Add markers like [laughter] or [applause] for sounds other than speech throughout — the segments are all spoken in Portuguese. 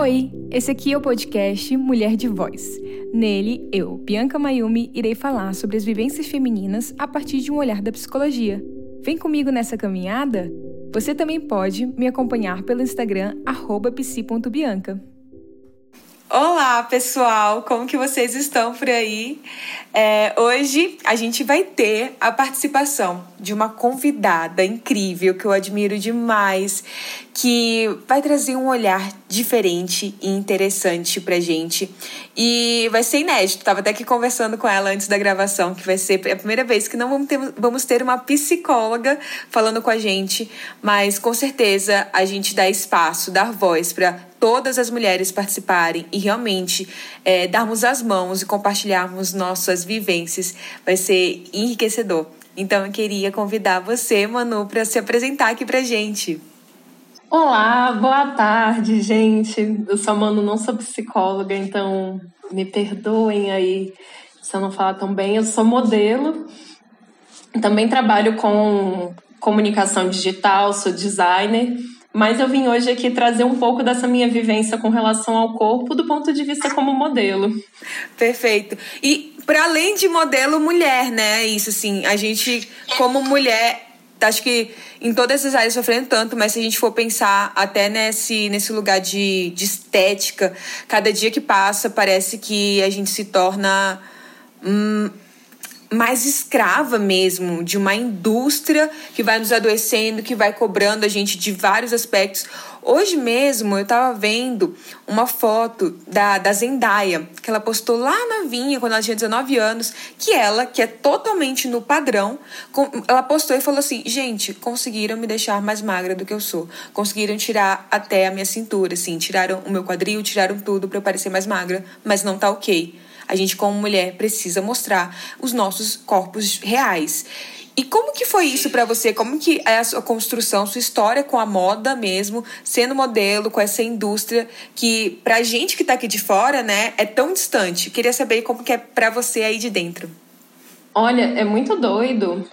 Oi, esse aqui é o podcast Mulher de Voz. Nele, eu, Bianca Mayumi, irei falar sobre as vivências femininas a partir de um olhar da psicologia. Vem comigo nessa caminhada? Você também pode me acompanhar pelo Instagram psi.bianca. Olá, pessoal! Como que vocês estão por aí? É, hoje a gente vai ter a participação de uma convidada incrível que eu admiro demais, que vai trazer um olhar diferente e interessante pra gente. E vai ser inédito. Tava até aqui conversando com ela antes da gravação, que vai ser a primeira vez que não vamos ter, vamos ter uma psicóloga falando com a gente, mas com certeza a gente dá espaço, dar voz para todas as mulheres participarem e realmente é, darmos as mãos e compartilharmos nossas vivências vai ser enriquecedor. Então eu queria convidar você, Manu, para se apresentar aqui para gente. Olá, boa tarde, gente. Eu sou a Manu, não sou psicóloga, então me perdoem aí se eu não falar tão bem. Eu sou modelo, também trabalho com comunicação digital, sou designer mas eu vim hoje aqui trazer um pouco dessa minha vivência com relação ao corpo do ponto de vista como modelo. Perfeito. E para além de modelo mulher, né? Isso assim, a gente como mulher acho que em todas essas áreas sofrendo tanto, mas se a gente for pensar até nesse, nesse lugar de, de estética, cada dia que passa parece que a gente se torna hum, mais escrava mesmo de uma indústria que vai nos adoecendo, que vai cobrando a gente de vários aspectos. Hoje mesmo eu tava vendo uma foto da, da Zendaya, que ela postou lá na Vinha, quando ela tinha 19 anos, que ela, que é totalmente no padrão, ela postou e falou assim: gente, conseguiram me deixar mais magra do que eu sou. Conseguiram tirar até a minha cintura, assim, tiraram o meu quadril, tiraram tudo para eu parecer mais magra, mas não tá ok a gente como mulher precisa mostrar os nossos corpos reais. E como que foi isso para você? Como que é a sua construção, sua história com a moda mesmo, sendo modelo, com essa indústria que pra gente que tá aqui de fora, né, é tão distante. Queria saber como que é para você aí de dentro. Olha, é muito doido.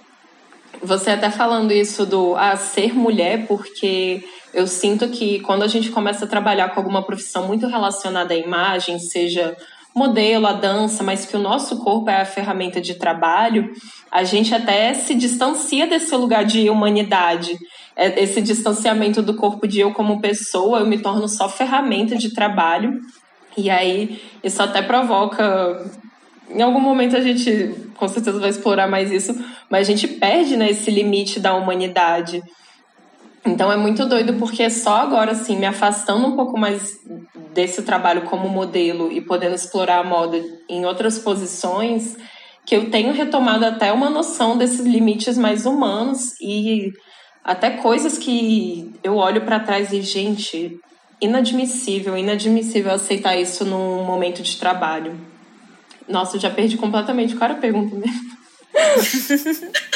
Você até falando isso do ah, ser mulher, porque eu sinto que quando a gente começa a trabalhar com alguma profissão muito relacionada à imagem, seja modelo, a dança, mas que o nosso corpo é a ferramenta de trabalho, a gente até se distancia desse lugar de humanidade. É, esse distanciamento do corpo de eu como pessoa, eu me torno só ferramenta de trabalho. E aí isso até provoca. Em algum momento a gente com certeza vai explorar mais isso, mas a gente perde né, esse limite da humanidade. Então é muito doido porque só agora, assim, me afastando um pouco mais desse trabalho como modelo e podendo explorar a moda em outras posições, que eu tenho retomado até uma noção desses limites mais humanos e até coisas que eu olho para trás e, gente, inadmissível, inadmissível aceitar isso num momento de trabalho. Nossa, eu já perdi completamente qual era a pergunta mesmo. [laughs]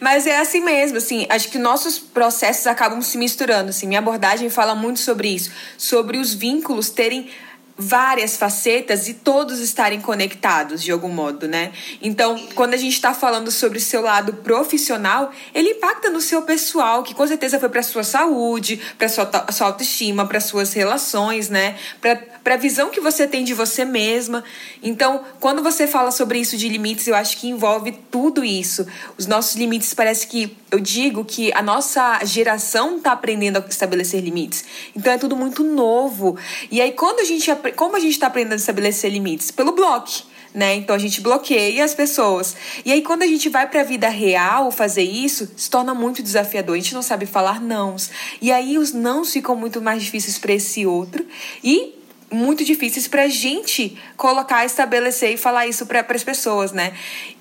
Mas é assim mesmo, assim, acho que nossos processos acabam se misturando, assim. Minha abordagem fala muito sobre isso, sobre os vínculos terem várias facetas e todos estarem conectados de algum modo, né? Então, quando a gente está falando sobre o seu lado profissional, ele impacta no seu pessoal, que com certeza foi para sua saúde, para sua, sua autoestima, para suas relações, né? Para a visão que você tem de você mesma. Então, quando você fala sobre isso de limites, eu acho que envolve tudo isso. Os nossos limites parece que eu digo que a nossa geração está aprendendo a estabelecer limites. Então é tudo muito novo. E aí quando a gente como a gente está aprendendo a estabelecer limites? Pelo bloco. Né? Então a gente bloqueia as pessoas. E aí, quando a gente vai para a vida real fazer isso, se torna muito desafiador. A gente não sabe falar nãos. E aí os nãos ficam muito mais difíceis para esse outro e muito difíceis para a gente colocar, estabelecer e falar isso para as pessoas, né?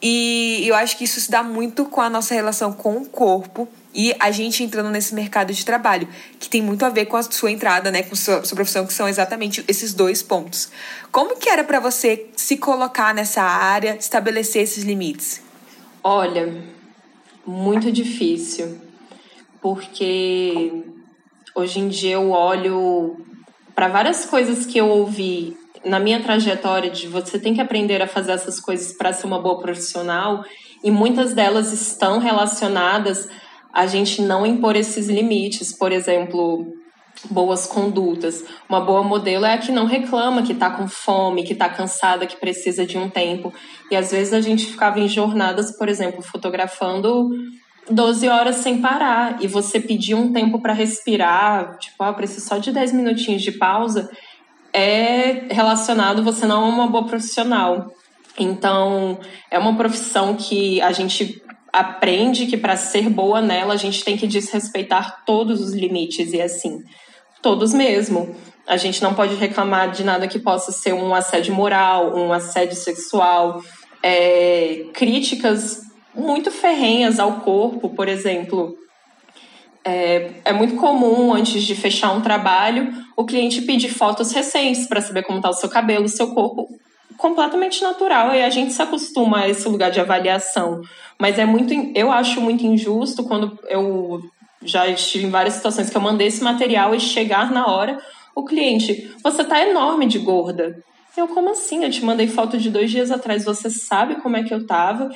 E eu acho que isso se dá muito com a nossa relação com o corpo e a gente entrando nesse mercado de trabalho, que tem muito a ver com a sua entrada, né, com sua, sua profissão, que são exatamente esses dois pontos. Como que era para você se colocar nessa área, estabelecer esses limites? Olha, muito difícil, porque hoje em dia eu olho para várias coisas que eu ouvi na minha trajetória de você tem que aprender a fazer essas coisas para ser uma boa profissional e muitas delas estão relacionadas a gente não impor esses limites. Por exemplo, boas condutas. Uma boa modelo é a que não reclama, que está com fome, que está cansada, que precisa de um tempo. E às vezes a gente ficava em jornadas, por exemplo, fotografando 12 horas sem parar e você pedir um tempo para respirar, tipo, ah, preciso só de 10 minutinhos de pausa, é relacionado, você não é uma boa profissional. Então, é uma profissão que a gente aprende que para ser boa nela, a gente tem que desrespeitar todos os limites e assim, todos mesmo. A gente não pode reclamar de nada que possa ser um assédio moral, um assédio sexual, é, críticas muito ferrenhas ao corpo, por exemplo. É, é, muito comum, antes de fechar um trabalho, o cliente pedir fotos recentes para saber como está o seu cabelo, o seu corpo. Completamente natural e a gente se acostuma a esse lugar de avaliação. Mas é muito, eu acho muito injusto quando eu já estive em várias situações que eu mandei esse material e chegar na hora, o cliente, você tá enorme de gorda. Eu, como assim? Eu te mandei foto de dois dias atrás, você sabe como é que eu tava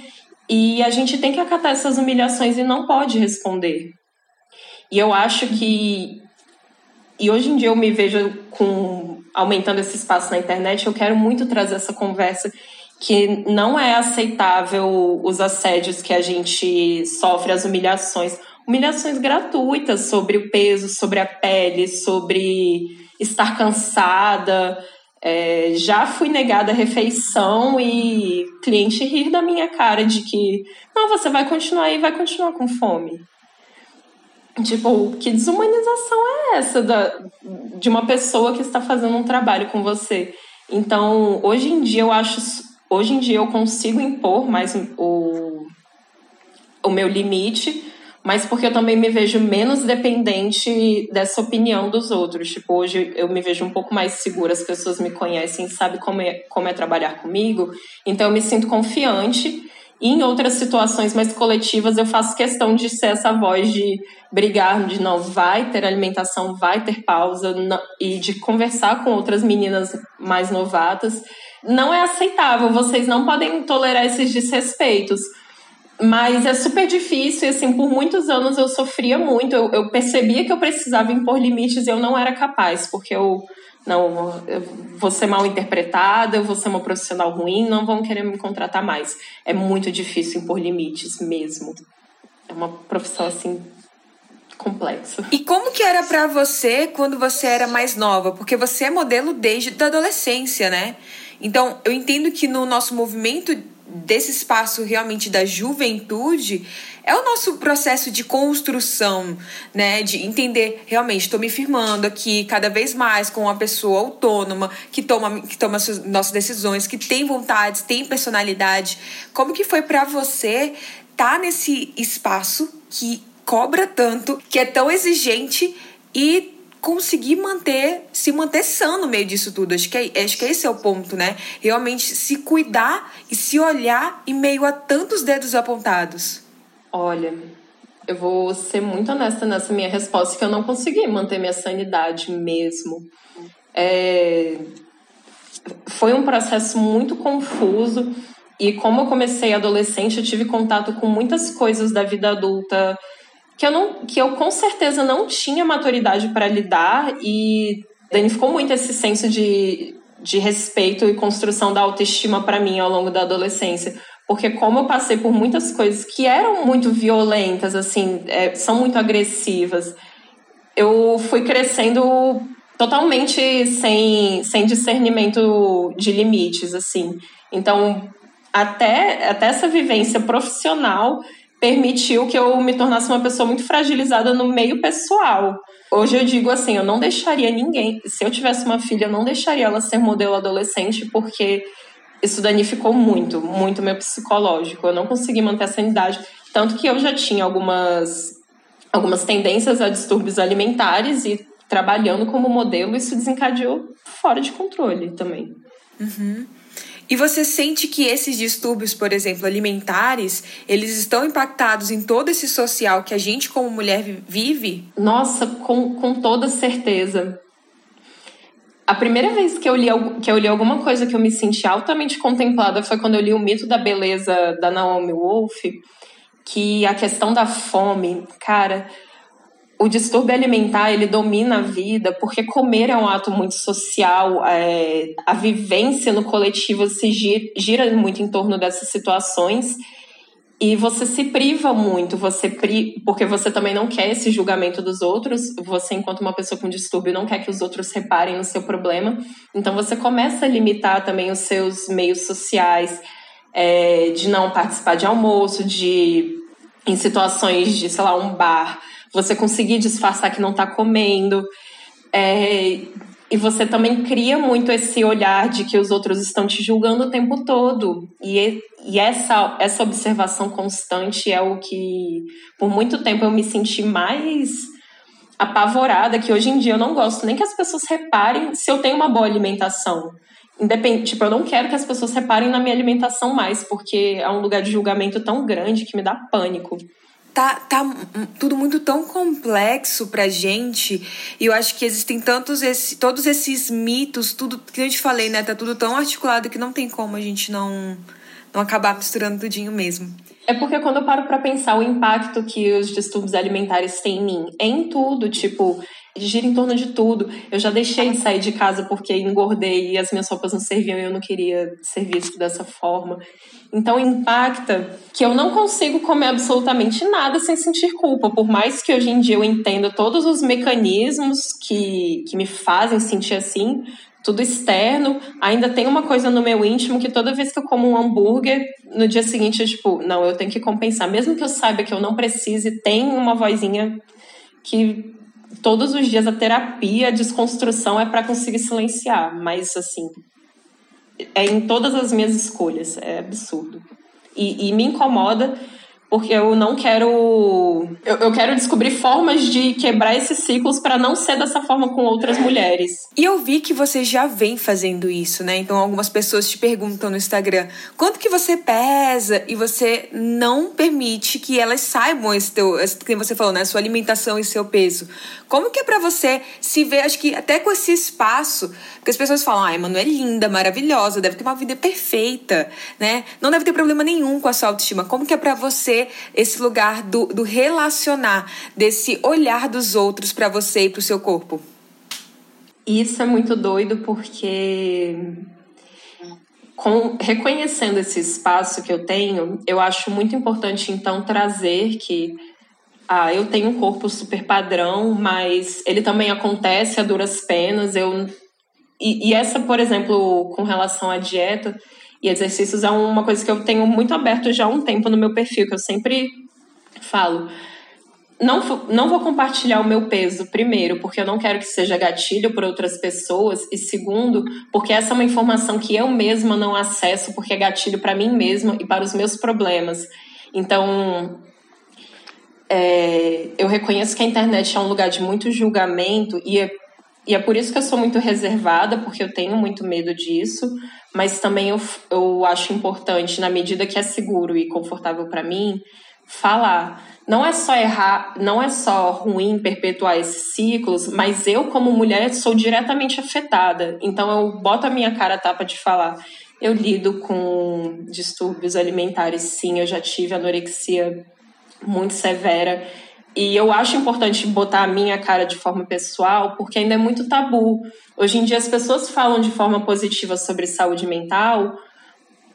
e a gente tem que acatar essas humilhações e não pode responder. E eu acho que. E hoje em dia eu me vejo com aumentando esse espaço na internet, eu quero muito trazer essa conversa que não é aceitável os assédios que a gente sofre, as humilhações, humilhações gratuitas sobre o peso, sobre a pele, sobre estar cansada, é, já fui negada a refeição e cliente rir da minha cara de que não, você vai continuar e vai continuar com fome. Tipo, que desumanização é essa da, de uma pessoa que está fazendo um trabalho com você? Então, hoje em dia eu acho, hoje em dia eu consigo impor mais o, o meu limite mas porque eu também me vejo menos dependente dessa opinião dos outros. Tipo, hoje eu me vejo um pouco mais segura, as pessoas me conhecem, sabem como é, como é trabalhar comigo, então eu me sinto confiante. E em outras situações mais coletivas, eu faço questão de ser essa voz de brigar, de não vai ter alimentação, vai ter pausa, não, e de conversar com outras meninas mais novatas. Não é aceitável, vocês não podem tolerar esses desrespeitos mas é super difícil, e assim, por muitos anos eu sofria muito. Eu, eu, percebia que eu precisava impor limites e eu não era capaz, porque eu não eu vou ser mal interpretada, eu vou ser uma profissional ruim, não vão querer me contratar mais. É muito difícil impor limites mesmo. É uma profissão assim complexa. E como que era para você quando você era mais nova? Porque você é modelo desde a adolescência, né? Então, eu entendo que no nosso movimento desse espaço realmente da juventude é o nosso processo de construção, né? De entender realmente estou me firmando aqui cada vez mais com uma pessoa autônoma que toma que toma suas, nossas decisões, que tem vontades, tem personalidade. Como que foi para você estar tá nesse espaço que cobra tanto, que é tão exigente e conseguir manter, se manter sano no meio disso tudo. Acho que, é, acho que esse é o ponto, né? Realmente se cuidar e se olhar em meio a tantos dedos apontados. Olha, eu vou ser muito honesta nessa minha resposta, que eu não consegui manter minha sanidade mesmo. É... Foi um processo muito confuso. E como eu comecei adolescente, eu tive contato com muitas coisas da vida adulta que eu não que eu com certeza não tinha maturidade para lidar e danificou muito esse senso de, de respeito e construção da autoestima para mim ao longo da adolescência. Porque como eu passei por muitas coisas que eram muito violentas assim é, são muito agressivas eu fui crescendo totalmente sem, sem discernimento de limites assim. Então até, até essa vivência profissional permitiu que eu me tornasse uma pessoa muito fragilizada no meio pessoal. Hoje eu digo assim, eu não deixaria ninguém, se eu tivesse uma filha, eu não deixaria ela ser modelo adolescente, porque isso danificou muito, muito meu psicológico. Eu não consegui manter a sanidade, tanto que eu já tinha algumas algumas tendências a distúrbios alimentares e trabalhando como modelo, isso desencadeou fora de controle também. Uhum. E você sente que esses distúrbios, por exemplo, alimentares, eles estão impactados em todo esse social que a gente como mulher vive? Nossa, com, com toda certeza. A primeira vez que eu, li, que eu li alguma coisa que eu me senti altamente contemplada foi quando eu li o Mito da Beleza da Naomi Wolf, que a questão da fome, cara, o distúrbio alimentar ele domina a vida porque comer é um ato muito social, é, a vivência no coletivo se gira, gira, muito em torno dessas situações. E você se priva muito, você pri, porque você também não quer esse julgamento dos outros, você enquanto uma pessoa com distúrbio não quer que os outros reparem no seu problema, então você começa a limitar também os seus meios sociais, é, de não participar de almoço, de em situações de, sei lá, um bar, você conseguir disfarçar que não está comendo. É, e você também cria muito esse olhar de que os outros estão te julgando o tempo todo. E, e essa, essa observação constante é o que, por muito tempo, eu me senti mais apavorada, que hoje em dia eu não gosto nem que as pessoas reparem se eu tenho uma boa alimentação. Independente, tipo, eu não quero que as pessoas reparem na minha alimentação mais, porque é um lugar de julgamento tão grande que me dá pânico tá, tá tudo muito tão complexo pra gente. E eu acho que existem tantos esse, todos esses mitos, tudo que eu te falei, né? Tá tudo tão articulado que não tem como a gente não, não acabar misturando tudinho mesmo. É porque quando eu paro para pensar o impacto que os distúrbios alimentares têm em mim, é em tudo, tipo, gira em torno de tudo. Eu já deixei de sair de casa porque engordei e as minhas roupas não serviam e eu não queria ser visto dessa forma. Então impacta que eu não consigo comer absolutamente nada sem sentir culpa, por mais que hoje em dia eu entenda todos os mecanismos que, que me fazem sentir assim, tudo externo, ainda tem uma coisa no meu íntimo que toda vez que eu como um hambúrguer, no dia seguinte eu, tipo, não, eu tenho que compensar. Mesmo que eu saiba que eu não precise, tem uma vozinha que todos os dias a terapia, a desconstrução é para conseguir silenciar, mas assim, é em todas as minhas escolhas, é absurdo. E, e me incomoda porque eu não quero. Eu, eu quero descobrir formas de quebrar esses ciclos para não ser dessa forma com outras mulheres. E eu vi que você já vem fazendo isso, né? Então algumas pessoas te perguntam no Instagram quanto que você pesa e você não permite que elas saibam esse teu, esse, que você falou, né? Sua alimentação e seu peso. Como que é para você se ver, acho que até com esse espaço, porque as pessoas falam, ai, Manu é linda, maravilhosa, deve ter uma vida perfeita, né? Não deve ter problema nenhum com a sua autoestima. Como que é para você esse lugar do, do relacionar, desse olhar dos outros para você e para o seu corpo? Isso é muito doido porque com, reconhecendo esse espaço que eu tenho, eu acho muito importante então trazer que ah, eu tenho um corpo super padrão, mas ele também acontece a duras penas. Eu e, e essa, por exemplo, com relação à dieta, e exercícios é uma coisa que eu tenho muito aberto já há um tempo no meu perfil, que eu sempre falo. Não, não vou compartilhar o meu peso, primeiro, porque eu não quero que seja gatilho por outras pessoas, e segundo, porque essa é uma informação que eu mesma não acesso, porque é gatilho para mim mesma e para os meus problemas. Então, é, eu reconheço que a internet é um lugar de muito julgamento, e é, e é por isso que eu sou muito reservada, porque eu tenho muito medo disso mas também eu, eu acho importante, na medida que é seguro e confortável para mim, falar. Não é só errar, não é só ruim perpetuar esses ciclos, mas eu, como mulher, sou diretamente afetada. Então eu boto a minha cara a tapa de falar. Eu lido com distúrbios alimentares, sim, eu já tive anorexia muito severa e eu acho importante botar a minha cara de forma pessoal, porque ainda é muito tabu. Hoje em dia as pessoas falam de forma positiva sobre saúde mental,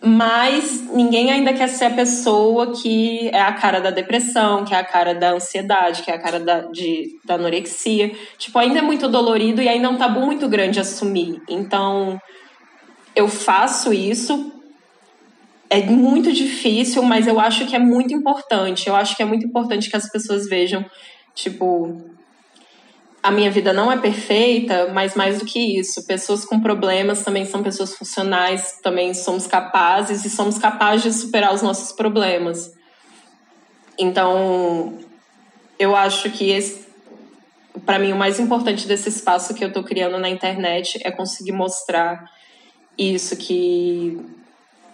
mas ninguém ainda quer ser a pessoa que é a cara da depressão, que é a cara da ansiedade, que é a cara da, de, da anorexia. Tipo, ainda é muito dolorido e ainda é um tabu muito grande assumir. Então, eu faço isso é muito difícil, mas eu acho que é muito importante. Eu acho que é muito importante que as pessoas vejam, tipo, a minha vida não é perfeita, mas mais do que isso, pessoas com problemas também são pessoas funcionais, também somos capazes e somos capazes de superar os nossos problemas. Então, eu acho que para mim o mais importante desse espaço que eu estou criando na internet é conseguir mostrar isso que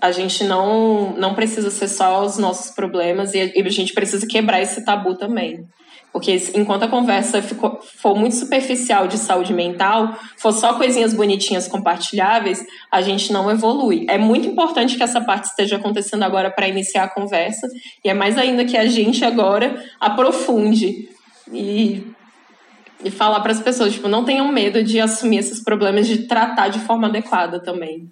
a gente não, não precisa ser só os nossos problemas e a gente precisa quebrar esse tabu também. Porque enquanto a conversa ficou, for muito superficial de saúde mental, for só coisinhas bonitinhas compartilháveis, a gente não evolui. É muito importante que essa parte esteja acontecendo agora para iniciar a conversa, e é mais ainda que a gente agora aprofunde. E E falar para as pessoas, tipo, não tenham medo de assumir esses problemas, de tratar de forma adequada também.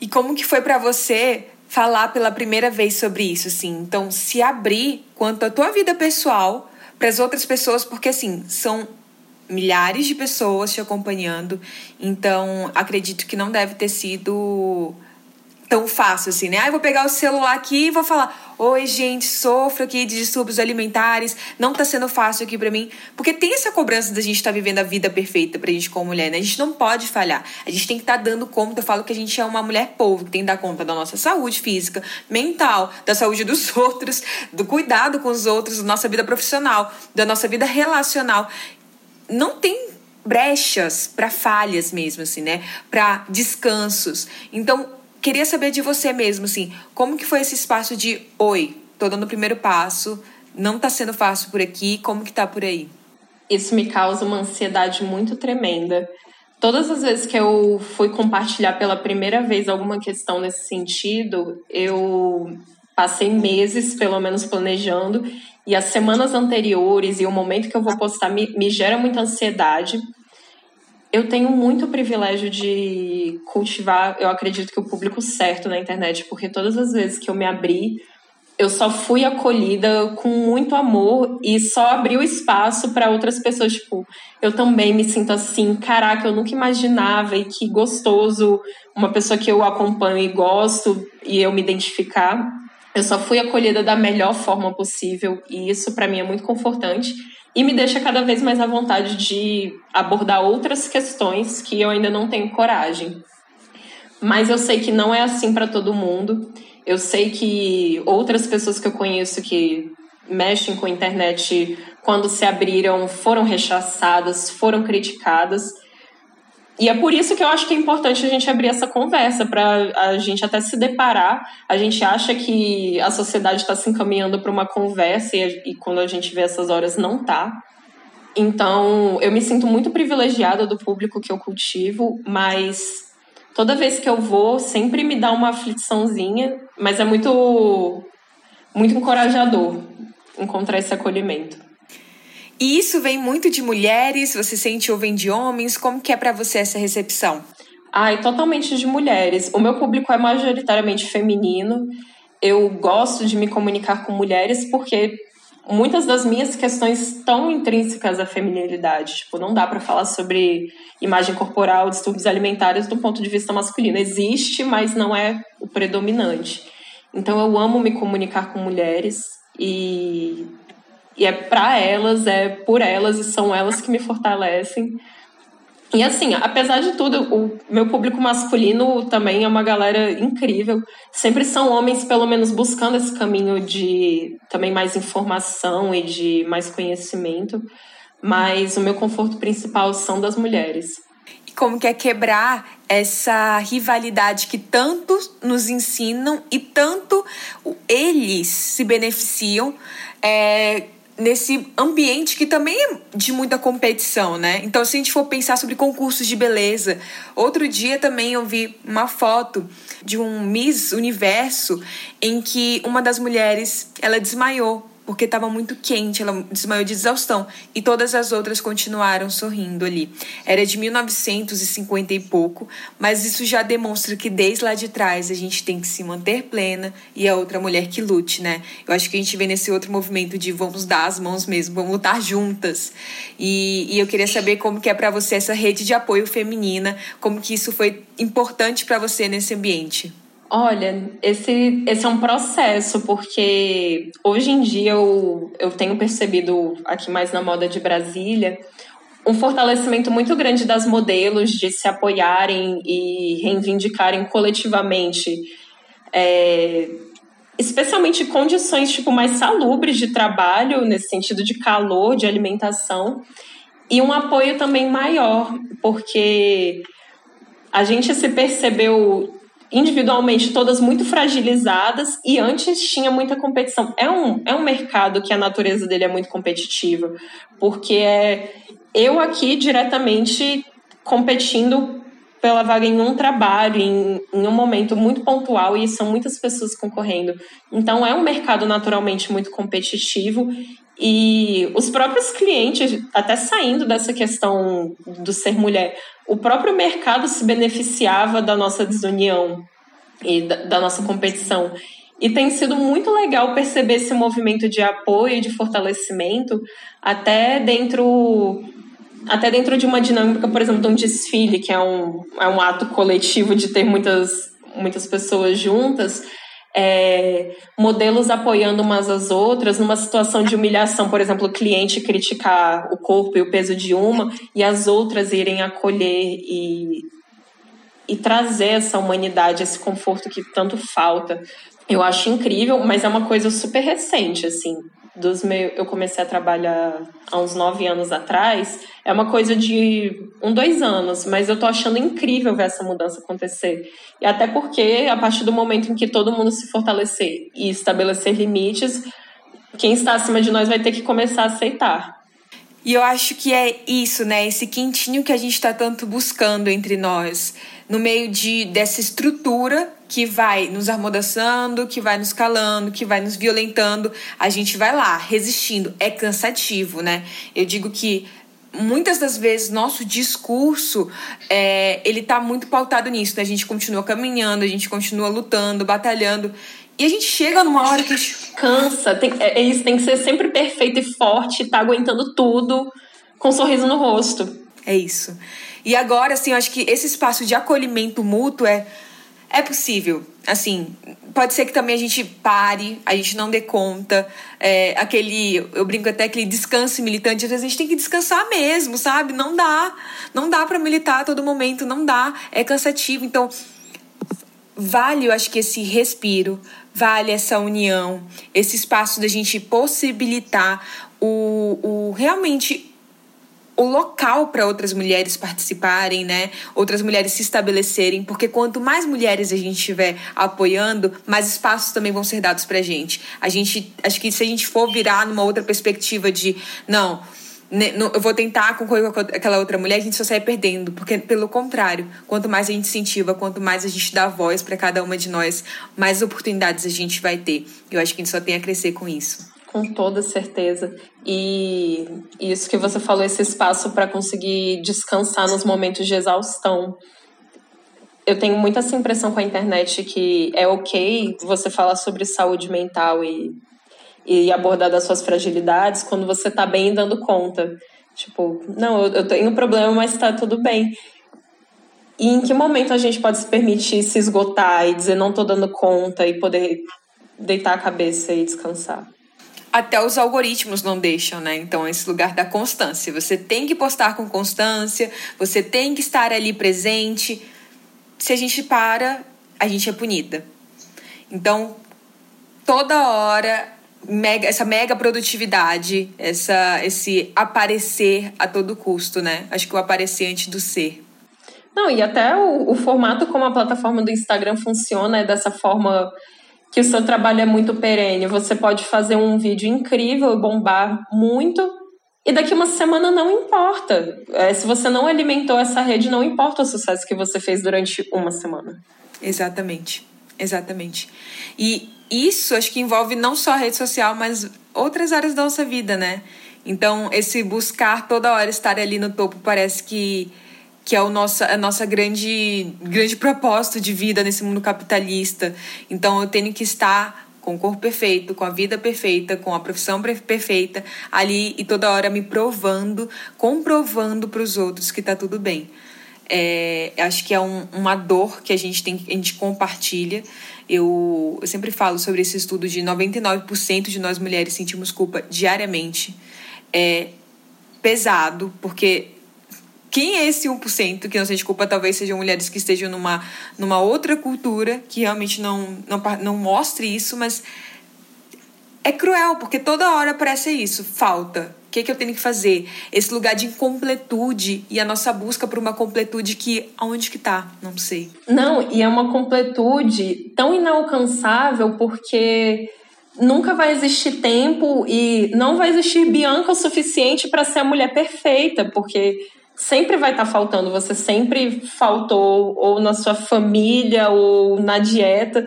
E como que foi para você falar pela primeira vez sobre isso, assim? Então, se abrir quanto à tua vida pessoal para as outras pessoas, porque assim, são milhares de pessoas te acompanhando. Então, acredito que não deve ter sido tão fácil assim, né? Ah, eu vou pegar o celular aqui e vou falar: "Oi, gente, sofro aqui de distúrbios alimentares, não tá sendo fácil aqui para mim". Porque tem essa cobrança da gente estar tá vivendo a vida perfeita pra gente como mulher, né? A gente não pode falhar. A gente tem que estar tá dando conta, eu falo que a gente é uma mulher povo, que tem que dar conta da nossa saúde física, mental, da saúde dos [laughs] outros, do cuidado com os outros, da nossa vida profissional, da nossa vida relacional. Não tem brechas para falhas mesmo assim, né? Para descansos. Então, Queria saber de você mesmo, assim, como que foi esse espaço de oi, tô dando o primeiro passo, não tá sendo fácil por aqui, como que tá por aí? Isso me causa uma ansiedade muito tremenda. Todas as vezes que eu fui compartilhar pela primeira vez alguma questão nesse sentido, eu passei meses, pelo menos, planejando, e as semanas anteriores e o momento que eu vou postar me, me gera muita ansiedade eu tenho muito privilégio de cultivar, eu acredito que o público certo na internet, porque todas as vezes que eu me abri, eu só fui acolhida com muito amor e só abri o espaço para outras pessoas. Tipo, eu também me sinto assim, caraca, eu nunca imaginava e que gostoso uma pessoa que eu acompanho e gosto e eu me identificar. Eu só fui acolhida da melhor forma possível e isso para mim é muito confortante e me deixa cada vez mais à vontade de abordar outras questões que eu ainda não tenho coragem. Mas eu sei que não é assim para todo mundo. Eu sei que outras pessoas que eu conheço que mexem com a internet, quando se abriram, foram rechaçadas, foram criticadas. E é por isso que eu acho que é importante a gente abrir essa conversa, para a gente até se deparar. A gente acha que a sociedade está se encaminhando para uma conversa e, e, quando a gente vê essas horas, não está. Então, eu me sinto muito privilegiada do público que eu cultivo, mas toda vez que eu vou, sempre me dá uma afliçãozinha, mas é muito, muito encorajador encontrar esse acolhimento. E isso vem muito de mulheres? Você sente ou vem de homens? Como que é para você essa recepção? Ai, totalmente de mulheres. O meu público é majoritariamente feminino. Eu gosto de me comunicar com mulheres porque muitas das minhas questões estão intrínsecas à feminilidade. Tipo, não dá para falar sobre imagem corporal, distúrbios alimentares do ponto de vista masculino. Existe, mas não é o predominante. Então eu amo me comunicar com mulheres e e é para elas, é por elas e são elas que me fortalecem. E assim, apesar de tudo, o meu público masculino também é uma galera incrível. Sempre são homens, pelo menos, buscando esse caminho de também mais informação e de mais conhecimento. Mas o meu conforto principal são das mulheres. E como que é quebrar essa rivalidade que tanto nos ensinam e tanto eles se beneficiam é, nesse ambiente que também é de muita competição, né? Então, se a gente for pensar sobre concursos de beleza, outro dia também eu vi uma foto de um Miss Universo em que uma das mulheres, ela desmaiou porque estava muito quente, ela desmaiou de exaustão e todas as outras continuaram sorrindo ali. Era de 1950 e pouco, mas isso já demonstra que desde lá de trás a gente tem que se manter plena e a outra mulher que lute, né? Eu acho que a gente vê nesse outro movimento de vamos dar as mãos mesmo, vamos lutar juntas. E, e eu queria saber como que é para você essa rede de apoio feminina, como que isso foi importante para você nesse ambiente. Olha, esse, esse é um processo, porque hoje em dia eu, eu tenho percebido, aqui mais na moda de Brasília, um fortalecimento muito grande das modelos de se apoiarem e reivindicarem coletivamente, é, especialmente condições tipo mais salubres de trabalho, nesse sentido de calor, de alimentação, e um apoio também maior, porque a gente se percebeu individualmente todas muito fragilizadas e antes tinha muita competição. É um, é um mercado que a natureza dele é muito competitiva, porque é eu aqui diretamente competindo pela vaga em um trabalho, em, em um momento muito pontual, e são muitas pessoas concorrendo. Então, é um mercado naturalmente muito competitivo E os próprios clientes, até saindo dessa questão do ser mulher, o próprio mercado se beneficiava da nossa desunião e da, da nossa competição. E tem sido muito legal perceber esse movimento de apoio e de fortalecimento até dentro até dentro de uma dinâmica, por exemplo, de um desfile, que é um, é um ato coletivo de ter muitas, muitas pessoas juntas, é, modelos apoiando umas às outras, numa situação de humilhação, por exemplo, o cliente criticar o corpo e o peso de uma e as outras irem acolher e, e trazer essa humanidade, esse conforto que tanto falta. Eu acho incrível, mas é uma coisa super recente, assim. Dos meus, eu comecei a trabalhar há uns nove anos atrás, é uma coisa de um, dois anos, mas eu tô achando incrível ver essa mudança acontecer. E até porque, a partir do momento em que todo mundo se fortalecer e estabelecer limites, quem está acima de nós vai ter que começar a aceitar. E eu acho que é isso, né? Esse quentinho que a gente está tanto buscando entre nós, no meio de dessa estrutura que vai nos armodaçando, que vai nos calando, que vai nos violentando, a gente vai lá, resistindo. É cansativo, né? Eu digo que muitas das vezes nosso discurso é, ele tá muito pautado nisso, né? A gente continua caminhando, a gente continua lutando, batalhando. E a gente chega numa hora que. Cansa, tem, é, é, isso, tem que ser sempre perfeito e forte, tá aguentando tudo, com um sorriso no rosto. É isso. E agora, assim, eu acho que esse espaço de acolhimento mútuo é é possível. Assim, pode ser que também a gente pare, a gente não dê conta. É, aquele, eu brinco até aquele descanso militante, às vezes a gente tem que descansar mesmo, sabe? Não dá. Não dá para militar a todo momento, não dá. É cansativo. Então, vale, eu acho que esse respiro, vale essa união, esse espaço da gente possibilitar o, o realmente o local para outras mulheres participarem, né? Outras mulheres se estabelecerem, porque quanto mais mulheres a gente tiver apoiando, mais espaços também vão ser dados pra gente. A gente, acho que se a gente for virar numa outra perspectiva de, não, eu vou tentar concorrer com aquela outra mulher, a gente só sai perdendo, porque pelo contrário, quanto mais a gente incentiva, quanto mais a gente dá voz para cada uma de nós, mais oportunidades a gente vai ter. Eu acho que a gente só tem a crescer com isso. Com toda certeza. E isso que você falou, esse espaço para conseguir descansar nos momentos de exaustão. Eu tenho muita essa impressão com a internet que é ok você falar sobre saúde mental e, e abordar das suas fragilidades quando você tá bem dando conta. Tipo, não, eu, eu tenho um problema, mas tá tudo bem. E em que momento a gente pode se permitir se esgotar e dizer não tô dando conta e poder deitar a cabeça e descansar? até os algoritmos não deixam, né? Então, esse lugar da constância. Você tem que postar com constância, você tem que estar ali presente. Se a gente para, a gente é punida. Então, toda hora, mega, essa mega produtividade, essa, esse aparecer a todo custo, né? Acho que o aparecer antes do ser. Não, e até o, o formato como a plataforma do Instagram funciona é dessa forma que o seu trabalho é muito perene. Você pode fazer um vídeo incrível e bombar muito, e daqui uma semana não importa. É, se você não alimentou essa rede, não importa o sucesso que você fez durante uma semana. Exatamente. Exatamente. E isso acho que envolve não só a rede social, mas outras áreas da nossa vida, né? Então, esse buscar toda hora estar ali no topo parece que que é o nosso, a nossa grande, grande propósito de vida nesse mundo capitalista. Então eu tenho que estar com o corpo perfeito, com a vida perfeita, com a profissão perfeita ali e toda hora me provando, comprovando para os outros que está tudo bem. É, acho que é um, uma dor que a gente tem, a gente compartilha. Eu, eu sempre falo sobre esse estudo de 99% de nós mulheres sentimos culpa diariamente. É pesado, porque quem é esse 1% que não sente culpa? Talvez sejam mulheres que estejam numa, numa outra cultura que realmente não, não, não mostre isso, mas é cruel, porque toda hora parece isso, falta. O que, é que eu tenho que fazer? Esse lugar de incompletude e a nossa busca por uma completude que aonde que tá? Não sei. Não, e é uma completude tão inalcançável porque nunca vai existir tempo e não vai existir Bianca o suficiente para ser a mulher perfeita, porque sempre vai estar tá faltando, você sempre faltou, ou na sua família, ou na dieta.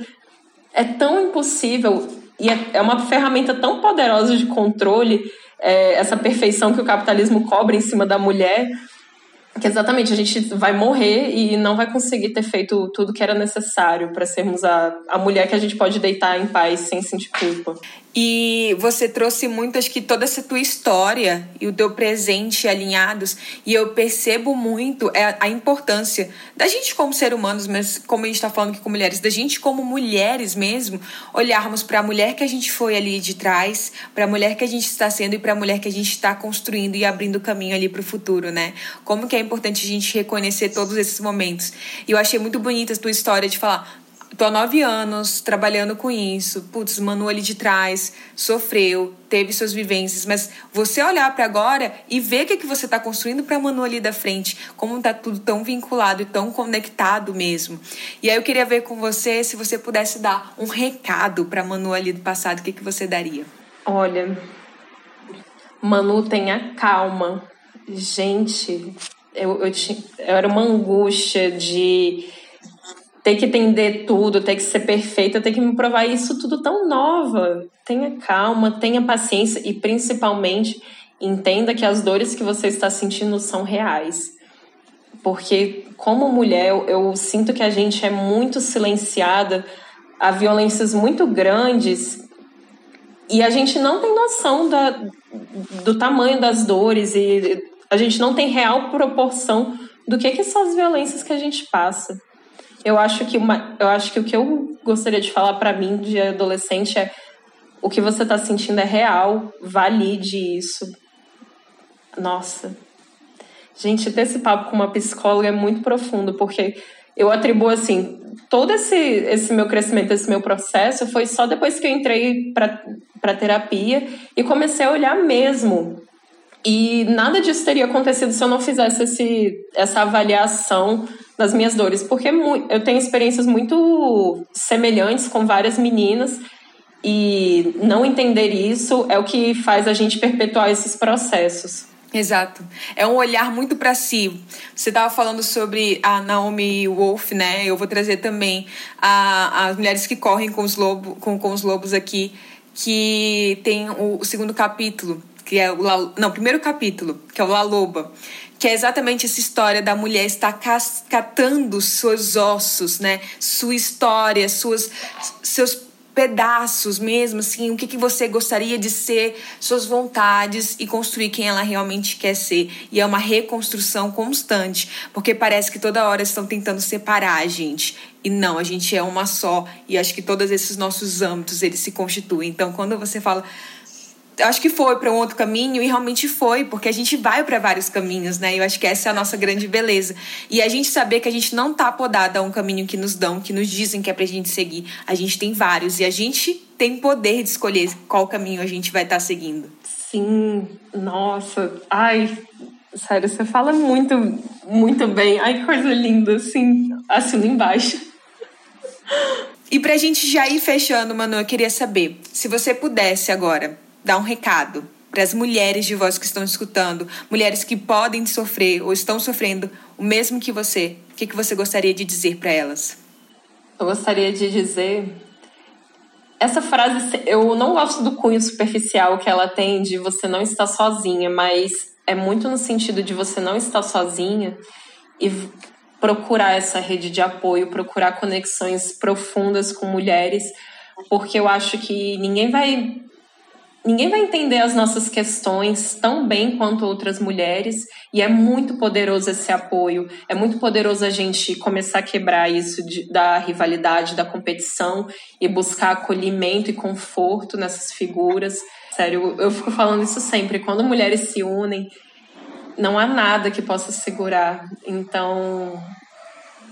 É tão impossível. E é, é uma ferramenta tão poderosa de controle, é, essa perfeição que o capitalismo cobra em cima da mulher, que exatamente a gente vai morrer e não vai conseguir ter feito tudo que era necessário para sermos a, a mulher que a gente pode deitar em paz sem sentir culpa. E você trouxe muito, acho que toda essa tua história e o teu presente alinhados, e eu percebo muito é a importância da gente como ser humanos, mas como a gente está falando aqui com mulheres, da gente como mulheres mesmo, olharmos para a mulher que a gente foi ali de trás, para a mulher que a gente está sendo e para a mulher que a gente está construindo e abrindo caminho ali para o futuro, né? Como que é importante a gente reconhecer todos esses momentos. E eu achei muito bonita a tua história de falar, tô há nove anos trabalhando com isso. Putz, Manu ali de trás sofreu, teve suas vivências, mas você olhar para agora e ver o que, é que você está construindo para Manu ali da frente, como tá tudo tão vinculado e tão conectado mesmo. E aí eu queria ver com você se você pudesse dar um recado para Manu ali do passado, o que, que você daria? Olha, Manu, tenha calma. Gente, eu, eu, tinha, eu era uma angústia de ter que entender tudo, ter que ser perfeita, ter que me provar isso tudo tão nova. Tenha calma, tenha paciência e principalmente entenda que as dores que você está sentindo são reais. Porque como mulher, eu, eu sinto que a gente é muito silenciada a violências muito grandes e a gente não tem noção da, do tamanho das dores e a gente não tem real proporção do que, que são as violências que a gente passa. Eu acho que uma, eu acho que o que eu gostaria de falar para mim de adolescente é o que você está sentindo é real, valide isso. Nossa. Gente, ter esse papo com uma psicóloga é muito profundo, porque eu atribuo assim, todo esse, esse meu crescimento, esse meu processo foi só depois que eu entrei para terapia e comecei a olhar mesmo. E nada disso teria acontecido se eu não fizesse esse, essa avaliação das minhas dores, porque eu tenho experiências muito semelhantes com várias meninas e não entender isso é o que faz a gente perpetuar esses processos. Exato. É um olhar muito para si. Você estava falando sobre a Naomi Wolf, né? Eu vou trazer também a, as mulheres que correm com os, lobo, com, com os lobos aqui, que tem o, o segundo capítulo, que é o La, não, o primeiro capítulo, que é o La Loba, que é exatamente essa história da mulher estar catando seus ossos, né? Sua história, suas, seus pedaços mesmo, assim, o que, que você gostaria de ser, suas vontades e construir quem ela realmente quer ser. E é uma reconstrução constante, porque parece que toda hora estão tentando separar a gente. E não, a gente é uma só. E acho que todos esses nossos âmbitos, eles se constituem. Então, quando você fala acho que foi para um outro caminho e realmente foi, porque a gente vai para vários caminhos, né? Eu acho que essa é a nossa grande beleza. E a gente saber que a gente não tá podada a um caminho que nos dão, que nos dizem que é pra gente seguir. A gente tem vários e a gente tem poder de escolher qual caminho a gente vai estar tá seguindo. Sim, nossa. Ai, sério, você fala muito, muito bem. Ai, que coisa linda, assim, assino embaixo. E pra gente já ir fechando, Manu, eu queria saber, se você pudesse agora dar um recado para as mulheres de voz que estão escutando, mulheres que podem sofrer ou estão sofrendo o mesmo que você, o que, que você gostaria de dizer para elas? Eu gostaria de dizer. Essa frase, eu não gosto do cunho superficial que ela tem de você não estar sozinha, mas é muito no sentido de você não estar sozinha e procurar essa rede de apoio, procurar conexões profundas com mulheres, porque eu acho que ninguém vai ninguém vai entender as nossas questões tão bem quanto outras mulheres e é muito poderoso esse apoio. É muito poderoso a gente começar a quebrar isso de, da rivalidade, da competição e buscar acolhimento e conforto nessas figuras. Sério, eu, eu fico falando isso sempre. Quando mulheres se unem, não há nada que possa segurar. Então,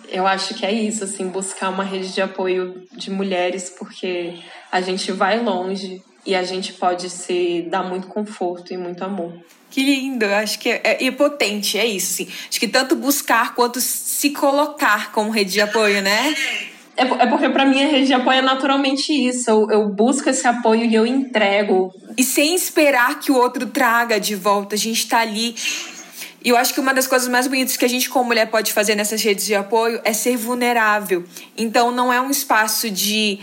eu acho que é isso, assim, buscar uma rede de apoio de mulheres, porque a gente vai longe e a gente pode se dar muito conforto e muito amor. Que lindo, eu acho que é, é, é potente, é isso, sim. Acho que tanto buscar quanto se colocar como rede de apoio, né? É, é porque para mim a rede de apoio é naturalmente isso. Eu, eu busco esse apoio e eu entrego. E sem esperar que o outro traga de volta. A gente tá ali e eu acho que uma das coisas mais bonitas que a gente, como mulher, pode fazer nessas redes de apoio é ser vulnerável. Então, não é um espaço de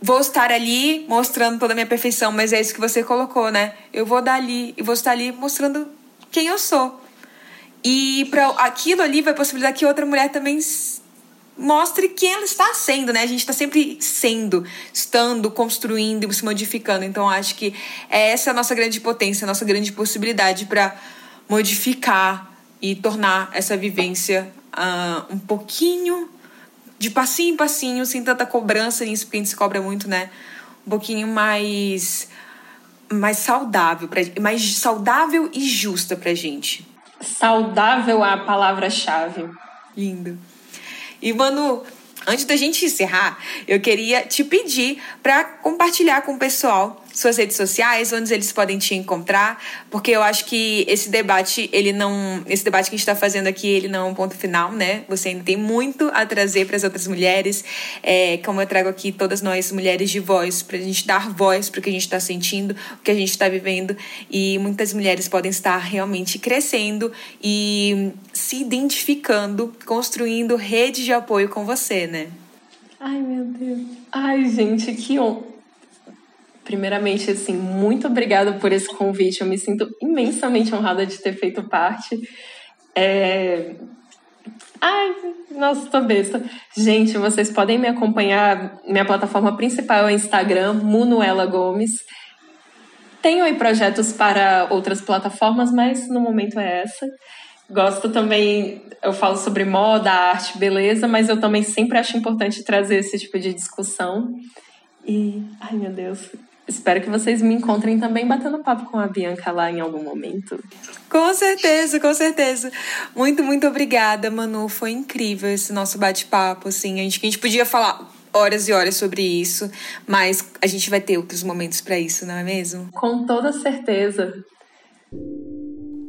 vou estar ali mostrando toda a minha perfeição, mas é isso que você colocou, né? Eu vou dar ali e vou estar ali mostrando quem eu sou. E para aquilo ali vai possibilitar que outra mulher também mostre quem ela está sendo, né? A gente está sempre sendo, estando, construindo se modificando. Então acho que essa é a nossa grande potência, a nossa grande possibilidade para modificar e tornar essa vivência uh, um pouquinho de passinho em passinho, sem tanta cobrança nisso, porque a gente se cobra muito, né? Um pouquinho mais mais saudável, pra, mais saudável e justa pra gente. Saudável é a palavra-chave. Lindo. E, Manu, antes da gente encerrar, eu queria te pedir para compartilhar com o pessoal suas redes sociais, onde eles podem te encontrar, porque eu acho que esse debate, ele não, esse debate que a gente está fazendo aqui, ele não é um ponto final, né? Você ainda tem muito a trazer para as outras mulheres, é, como eu trago aqui todas nós mulheres de voz, para a gente dar voz para o que a gente está sentindo, o que a gente está vivendo, e muitas mulheres podem estar realmente crescendo e se identificando, construindo rede de apoio com você, né? Ai, meu Deus. Ai, gente, que honra Primeiramente, assim, muito obrigada por esse convite. Eu me sinto imensamente honrada de ter feito parte. É... Ai, nossa, tô besta. Gente, vocês podem me acompanhar. Minha plataforma principal é o Instagram, Munuela Gomes. Tenho aí projetos para outras plataformas, mas no momento é essa. Gosto também, eu falo sobre moda, arte, beleza, mas eu também sempre acho importante trazer esse tipo de discussão. E, ai meu Deus, Espero que vocês me encontrem também batendo papo com a Bianca lá em algum momento. Com certeza, com certeza. Muito, muito obrigada, Manu. Foi incrível esse nosso bate-papo, assim. A gente, a gente podia falar horas e horas sobre isso, mas a gente vai ter outros momentos para isso, não é mesmo? Com toda certeza.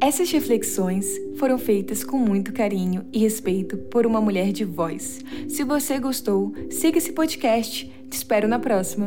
Essas reflexões foram feitas com muito carinho e respeito por uma mulher de voz. Se você gostou, siga esse podcast. Te espero na próxima.